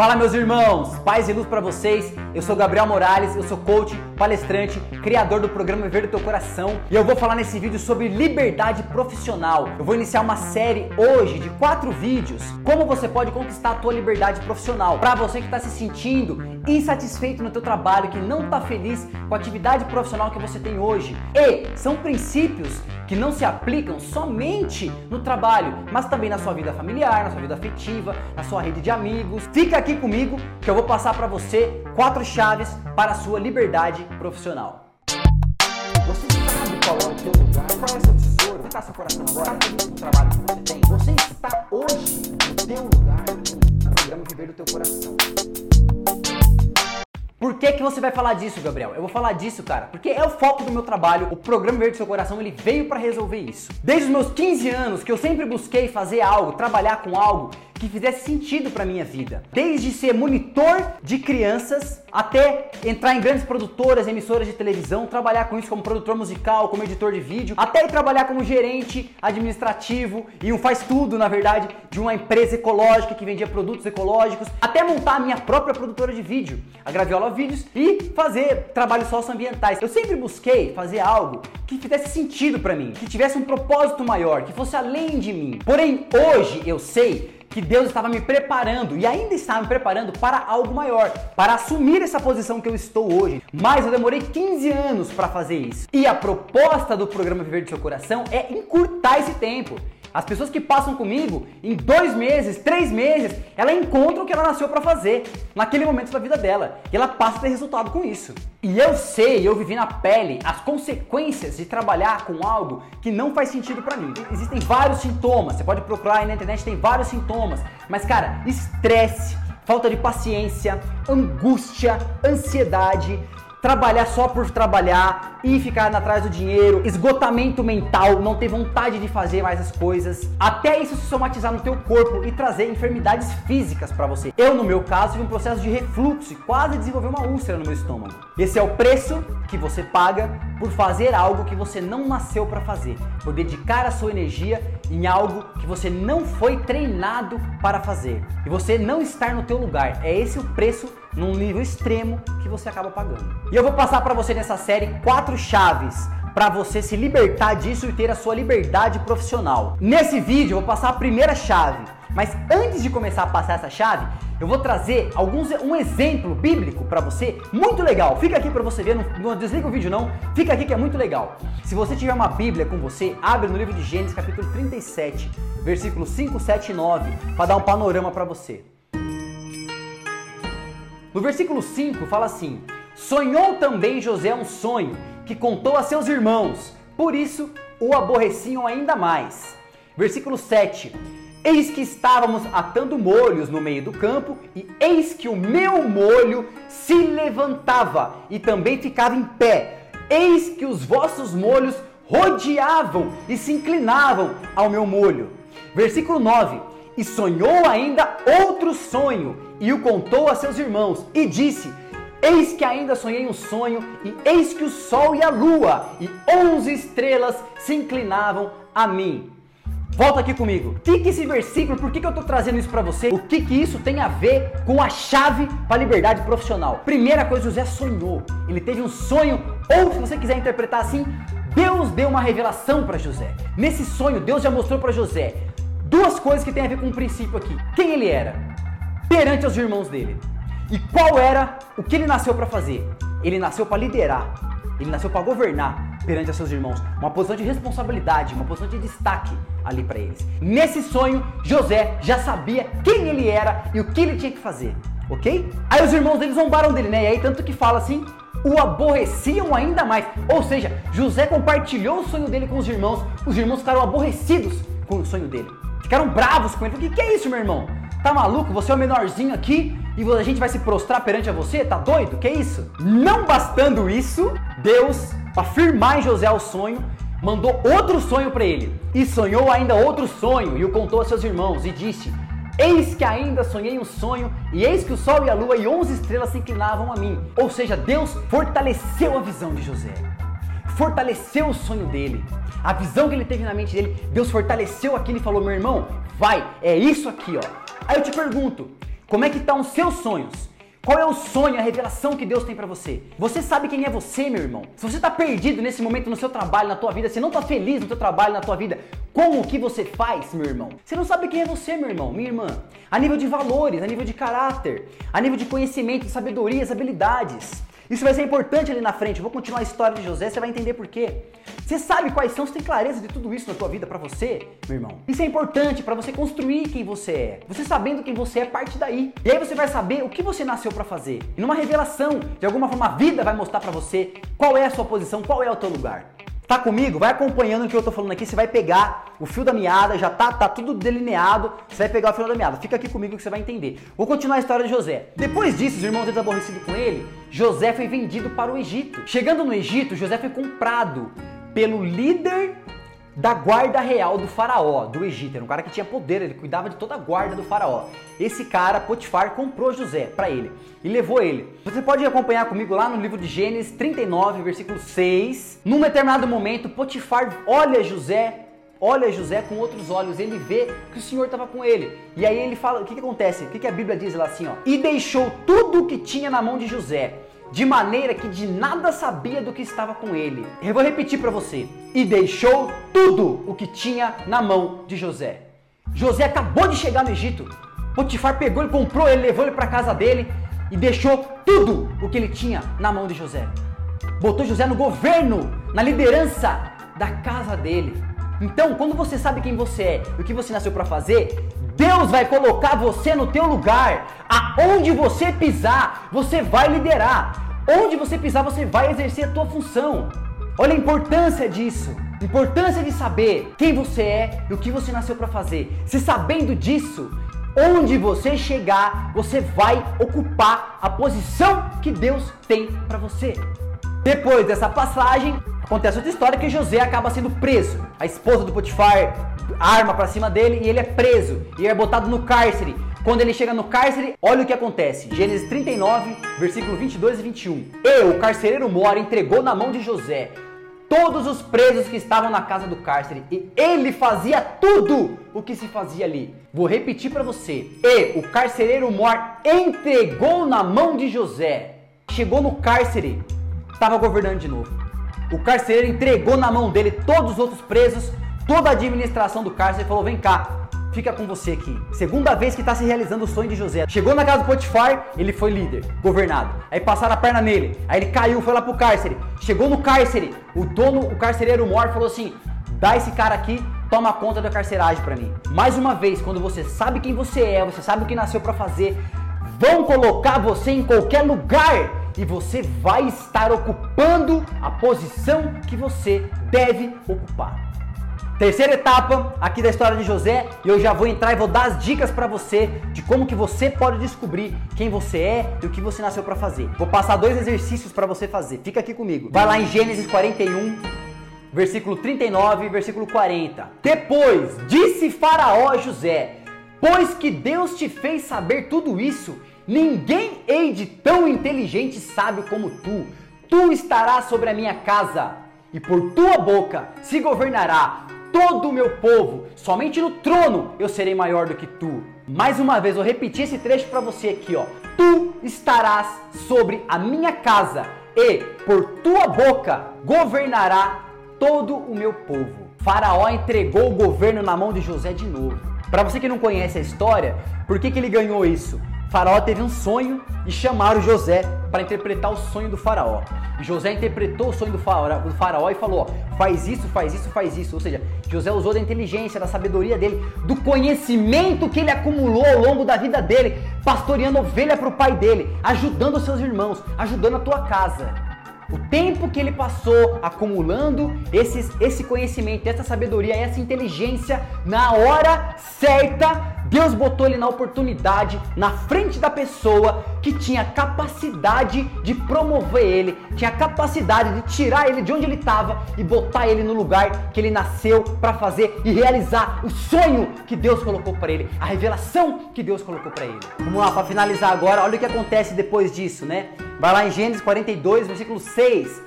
Fala meus irmãos, paz e luz para vocês. Eu sou Gabriel Morales, eu sou coach, palestrante, criador do programa Viver do Teu Coração e eu vou falar nesse vídeo sobre liberdade profissional. Eu vou iniciar uma série hoje de quatro vídeos como você pode conquistar a tua liberdade profissional. Para você que está se sentindo insatisfeito no teu trabalho, que não está feliz com a atividade profissional que você tem hoje. E são princípios que não se aplicam somente no trabalho, mas também na sua vida familiar, na sua vida afetiva, na sua rede de amigos. Fica aqui comigo que eu vou passar para você quatro chaves para a sua liberdade profissional. Você sabe qual é o teu lugar? Qual é o seu tesouro? Está seu coração agora? No trabalho que você tem? Você está hoje no teu lugar no programa Viver do Teu Coração. Por que, que você vai falar disso, Gabriel? Eu vou falar disso, cara, porque é o foco do meu trabalho. O programa Verde do Seu Coração ele veio para resolver isso. Desde os meus 15 anos que eu sempre busquei fazer algo, trabalhar com algo que fizesse sentido para minha vida. Desde ser monitor de crianças até entrar em grandes produtoras, emissoras de televisão, trabalhar com isso como produtor musical, como editor de vídeo, até trabalhar como gerente administrativo e um faz tudo, na verdade, de uma empresa ecológica que vendia produtos ecológicos, até montar a minha própria produtora de vídeo, a Graviola Vídeos, e fazer trabalhos socioambientais. Eu sempre busquei fazer algo que fizesse sentido para mim, que tivesse um propósito maior, que fosse além de mim. Porém, hoje eu sei que Deus estava me preparando e ainda está me preparando para algo maior, para assumir essa posição que eu estou hoje. Mas eu demorei 15 anos para fazer isso. E a proposta do programa Viver do Seu Coração é encurtar esse tempo. As pessoas que passam comigo, em dois meses, três meses, ela encontra o que ela nasceu para fazer naquele momento da vida dela. E ela passa a ter resultado com isso. E eu sei, eu vivi na pele as consequências de trabalhar com algo que não faz sentido para mim. Existem vários sintomas, você pode procurar aí na internet, tem vários sintomas. Mas cara, estresse, falta de paciência, angústia, ansiedade, trabalhar só por trabalhar e ficar atrás do dinheiro, esgotamento mental, não ter vontade de fazer mais as coisas, até isso se somatizar no teu corpo e trazer enfermidades físicas para você. Eu, no meu caso, tive um processo de refluxo e quase desenvolvi uma úlcera no meu estômago. Esse é o preço que você paga por fazer algo que você não nasceu para fazer, por dedicar a sua energia em algo que você não foi treinado para fazer e você não estar no teu lugar. É esse o preço num nível extremo que você acaba pagando. E eu vou passar para você nessa série quatro chaves para você se libertar disso e ter a sua liberdade profissional. Nesse vídeo eu vou passar a primeira chave, mas antes de começar a passar essa chave, eu vou trazer alguns um exemplo bíblico para você, muito legal. Fica aqui para você ver, não, não, desliga o vídeo não. Fica aqui que é muito legal. Se você tiver uma Bíblia com você, abre no livro de Gênesis, capítulo 37, versículos 5, 7 e 9, para dar um panorama para você. No versículo 5 fala assim: Sonhou também José um sonho que contou a seus irmãos, por isso o aborreciam ainda mais. Versículo 7: Eis que estávamos atando molhos no meio do campo, e eis que o meu molho se levantava e também ficava em pé. Eis que os vossos molhos rodeavam e se inclinavam ao meu molho. Versículo 9: E sonhou ainda outro sonho, e o contou a seus irmãos, e disse: Eis que ainda sonhei um sonho, e eis que o sol e a lua e onze estrelas se inclinavam a mim. Volta aqui comigo. O que, que esse versículo, por que, que eu estou trazendo isso para você? O que, que isso tem a ver com a chave para a liberdade profissional? Primeira coisa, José sonhou. Ele teve um sonho, ou se você quiser interpretar assim, Deus deu uma revelação para José. Nesse sonho, Deus já mostrou para José duas coisas que tem a ver com um princípio aqui. Quem ele era perante os irmãos dele. E qual era o que ele nasceu para fazer? Ele nasceu para liderar. Ele nasceu para governar perante seus irmãos, uma posição de responsabilidade, uma posição de destaque ali para eles. Nesse sonho, José já sabia quem ele era e o que ele tinha que fazer, ok? Aí os irmãos dele zombaram dele, né? E aí tanto que fala assim, o aborreciam ainda mais. Ou seja, José compartilhou o sonho dele com os irmãos, os irmãos ficaram aborrecidos com o sonho dele. Ficaram bravos com ele. O que, que é isso, meu irmão? Tá maluco? Você é o menorzinho aqui e a gente vai se prostrar perante a você? Tá doido? Que isso? Não bastando isso, Deus, para firmar em José o sonho, mandou outro sonho para ele. E sonhou ainda outro sonho e o contou a seus irmãos e disse: Eis que ainda sonhei um sonho, e eis que o sol e a lua e onze estrelas se inclinavam a mim. Ou seja, Deus fortaleceu a visão de José, fortaleceu o sonho dele, a visão que ele teve na mente dele. Deus fortaleceu aquilo e falou: Meu irmão, vai, é isso aqui, ó. Aí eu te pergunto: Como é que estão os seus sonhos? Qual é o sonho, a revelação que Deus tem para você? Você sabe quem é você, meu irmão? Se você está perdido nesse momento no seu trabalho, na tua vida, você não está feliz no seu trabalho, na tua vida, com o que você faz, meu irmão? Você não sabe quem é você, meu irmão, minha irmã. A nível de valores, a nível de caráter, a nível de conhecimento, de sabedoria, habilidades. Isso vai ser importante ali na frente. Eu vou continuar a história de José, você vai entender por quê. Você sabe quais são, você tem clareza de tudo isso na tua vida para você, meu irmão. Isso é importante para você construir quem você é. Você sabendo quem você é, parte daí. E aí você vai saber o que você nasceu para fazer. E numa revelação, de alguma forma a vida vai mostrar para você qual é a sua posição, qual é o teu lugar. Tá comigo? Vai acompanhando o que eu tô falando aqui, você vai pegar o fio da meada, já tá, tá tudo delineado, você vai pegar o fio da meada. Fica aqui comigo que você vai entender. Vou continuar a história de José. Depois disso, os irmãos deles aborrecidos com ele, José foi vendido para o Egito. Chegando no Egito, José foi comprado pelo líder da guarda real do faraó, do Egito. Era um cara que tinha poder, ele cuidava de toda a guarda do faraó. Esse cara, Potifar, comprou José para ele e levou ele. Você pode acompanhar comigo lá no livro de Gênesis 39, versículo 6. Num determinado momento, Potifar olha José, olha José com outros olhos, ele vê que o Senhor estava com ele. E aí ele fala, o que, que acontece? O que, que a Bíblia diz lá assim, ó? E deixou tudo o que tinha na mão de José de maneira que de nada sabia do que estava com ele. Eu vou repetir para você. E deixou tudo o que tinha na mão de José. José acabou de chegar no Egito. Potifar pegou ele, comprou ele, levou ele para casa dele e deixou tudo o que ele tinha na mão de José. Botou José no governo, na liderança da casa dele. Então, quando você sabe quem você é e o que você nasceu para fazer, Deus vai colocar você no teu lugar. Aonde você pisar, você vai liderar. Onde você pisar, você vai exercer a tua função. Olha a importância disso. Importância de saber quem você é e o que você nasceu para fazer. Se sabendo disso, onde você chegar, você vai ocupar a posição que Deus tem para você. Depois dessa passagem, acontece outra história que José acaba sendo preso. A esposa do Potifar arma para cima dele e ele é preso e é botado no cárcere. Quando ele chega no cárcere, olha o que acontece. Gênesis 39, versículo 22 e 21. E o carcereiro Mora entregou na mão de José todos os presos que estavam na casa do cárcere e ele fazia tudo o que se fazia ali. Vou repetir para você. E o carcereiro Mor entregou na mão de José. Chegou no cárcere, estava governando de novo. O carcereiro entregou na mão dele todos os outros presos toda a administração do cárcere falou: vem cá, fica com você aqui. Segunda vez que está se realizando o sonho de José. Chegou na casa do Potifar, ele foi líder, governado. Aí passaram a perna nele, aí ele caiu, foi lá pro cárcere. Chegou no cárcere, o dono, o carcereiro mor falou assim: dá esse cara aqui, toma conta da carceragem para mim. Mais uma vez, quando você sabe quem você é, você sabe o que nasceu para fazer, vão colocar você em qualquer lugar e você vai estar ocupando a posição que você deve ocupar. Terceira etapa aqui da história de José, e eu já vou entrar e vou dar as dicas para você de como que você pode descobrir quem você é e o que você nasceu para fazer. Vou passar dois exercícios para você fazer. Fica aqui comigo. Vai lá em Gênesis 41, versículo 39 e versículo 40. Depois disse Faraó a José: Pois que Deus te fez saber tudo isso, ninguém hei de tão inteligente e sábio como tu. Tu estarás sobre a minha casa, e por tua boca se governará todo o meu povo, somente no trono eu serei maior do que tu. Mais uma vez, eu repeti esse trecho para você aqui, ó. Tu estarás sobre a minha casa e por tua boca governará todo o meu povo. Faraó entregou o governo na mão de José de novo. Para você que não conhece a história, por que, que ele ganhou isso? Faraó teve um sonho e chamaram José para interpretar o sonho do faraó. E José interpretou o sonho do faraó, do faraó e falou: ó, faz isso, faz isso, faz isso. Ou seja, José usou da inteligência, da sabedoria dele, do conhecimento que ele acumulou ao longo da vida dele, pastoreando ovelha para o pai dele, ajudando os seus irmãos, ajudando a tua casa. O tempo que ele passou acumulando esses, esse conhecimento, essa sabedoria, essa inteligência, na hora certa, Deus botou ele na oportunidade, na frente da pessoa que tinha capacidade de promover ele, tinha capacidade de tirar ele de onde ele estava e botar ele no lugar que ele nasceu para fazer e realizar o sonho que Deus colocou para ele, a revelação que Deus colocou para ele. Vamos lá, para finalizar agora, olha o que acontece depois disso, né? Vai lá em Gênesis 42, versículo 6.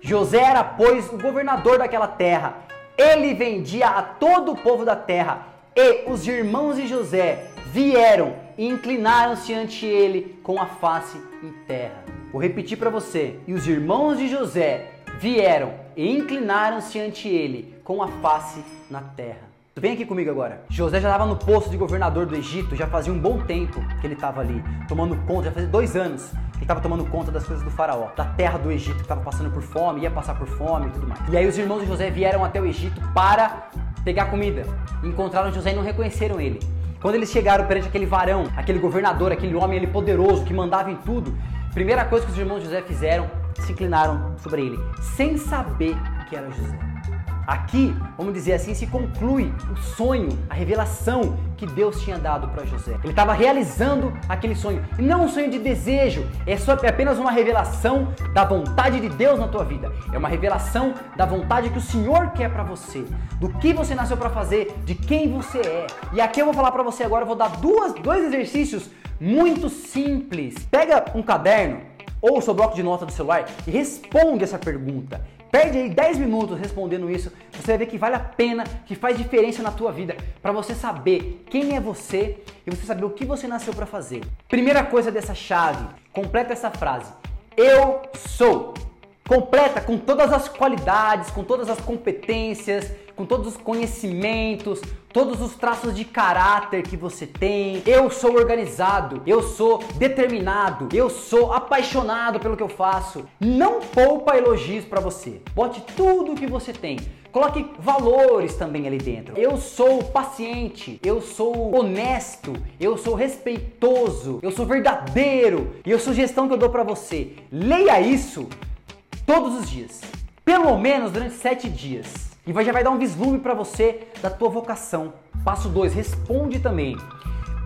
José era, pois, o governador daquela terra. Ele vendia a todo o povo da terra e os irmãos de José vieram e inclinaram-se ante ele com a face em terra. Vou repetir para você. E os irmãos de José vieram e inclinaram-se ante ele com a face na terra. Vem aqui comigo agora. José já estava no posto de governador do Egito, já fazia um bom tempo que ele estava ali, tomando conta, já fazia dois anos que ele estava tomando conta das coisas do faraó, da terra do Egito, que estava passando por fome, ia passar por fome e tudo mais. E aí os irmãos de José vieram até o Egito para pegar comida. Encontraram José e não reconheceram ele. Quando eles chegaram perante aquele varão, aquele governador, aquele homem ele poderoso que mandava em tudo, primeira coisa que os irmãos de José fizeram, se inclinaram sobre ele, sem saber que era José. Aqui, vamos dizer assim, se conclui o sonho, a revelação que Deus tinha dado para José. Ele estava realizando aquele sonho. E não um sonho de desejo, é, só, é apenas uma revelação da vontade de Deus na tua vida. É uma revelação da vontade que o Senhor quer para você, do que você nasceu para fazer, de quem você é. E aqui eu vou falar para você agora, eu vou dar duas, dois exercícios muito simples. Pega um caderno ou o seu bloco de nota do celular e responde essa pergunta. Perde aí 10 minutos respondendo isso, você vai ver que vale a pena, que faz diferença na tua vida, para você saber quem é você e você saber o que você nasceu para fazer. Primeira coisa dessa chave, completa essa frase. Eu sou. Completa com todas as qualidades, com todas as competências, com todos os conhecimentos, todos os traços de caráter que você tem. Eu sou organizado, eu sou determinado, eu sou apaixonado pelo que eu faço. Não poupa elogios para você. Bote tudo o que você tem. Coloque valores também ali dentro. Eu sou paciente, eu sou honesto, eu sou respeitoso, eu sou verdadeiro e eu sou gestão que eu dou para você. Leia isso todos os dias, pelo menos durante sete dias. E já vai dar um vislumbre para você da tua vocação. Passo 2, responde também.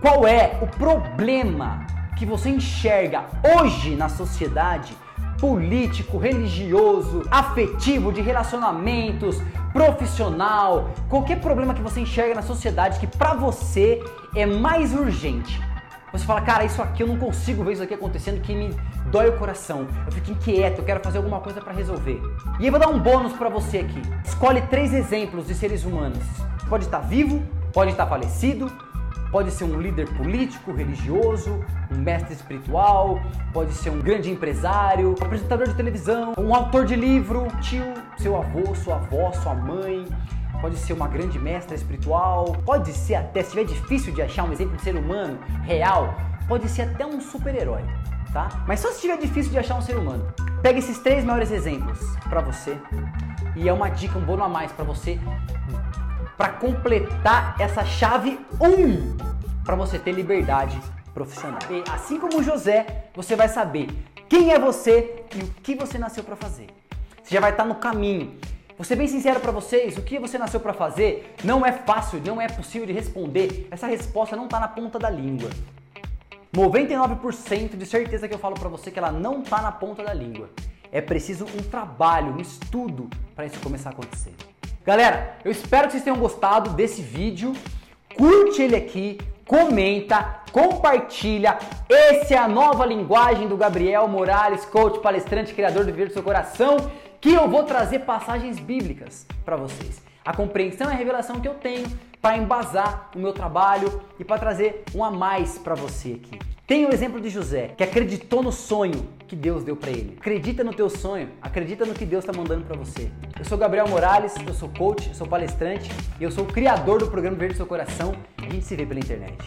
Qual é o problema que você enxerga hoje na sociedade político, religioso, afetivo, de relacionamentos, profissional, qualquer problema que você enxerga na sociedade que para você é mais urgente. Você fala, cara, isso aqui eu não consigo ver isso aqui acontecendo que me dói o coração. Eu fico inquieto, eu quero fazer alguma coisa para resolver. E eu vou dar um bônus para você aqui. Escolhe três exemplos de seres humanos. Pode estar vivo, pode estar falecido, pode ser um líder político, religioso, um mestre espiritual, pode ser um grande empresário, um apresentador de televisão, um autor de livro, tio, seu avô, sua avó, sua mãe, pode ser uma grande mestra espiritual, pode ser até, se tiver difícil de achar um exemplo de ser humano real, pode ser até um super-herói, tá? Mas só se tiver difícil de achar um ser humano. Pega esses três maiores exemplos para você e é uma dica, um bônus a mais para você para completar essa chave 1 um, para você ter liberdade profissional. E assim como José, você vai saber quem é você e o que você nasceu para fazer. Você já vai estar no caminho. Vou ser bem sincero para vocês, o que você nasceu para fazer não é fácil, não é possível de responder. Essa resposta não está na ponta da língua. 99% de certeza que eu falo para você que ela não está na ponta da língua. É preciso um trabalho, um estudo para isso começar a acontecer. Galera, eu espero que vocês tenham gostado desse vídeo. Curte ele aqui, comenta, compartilha. Essa é a nova linguagem do Gabriel Morales, coach, palestrante, criador do Viver do Seu Coração que eu vou trazer passagens bíblicas para vocês. A compreensão e a revelação que eu tenho para embasar o meu trabalho e para trazer um a mais para você aqui. Tem o exemplo de José, que acreditou no sonho que Deus deu para ele. Acredita no teu sonho, acredita no que Deus está mandando para você. Eu sou Gabriel Morales, eu sou coach, eu sou palestrante e eu sou o criador do programa Verde Seu Coração. A gente se vê pela internet.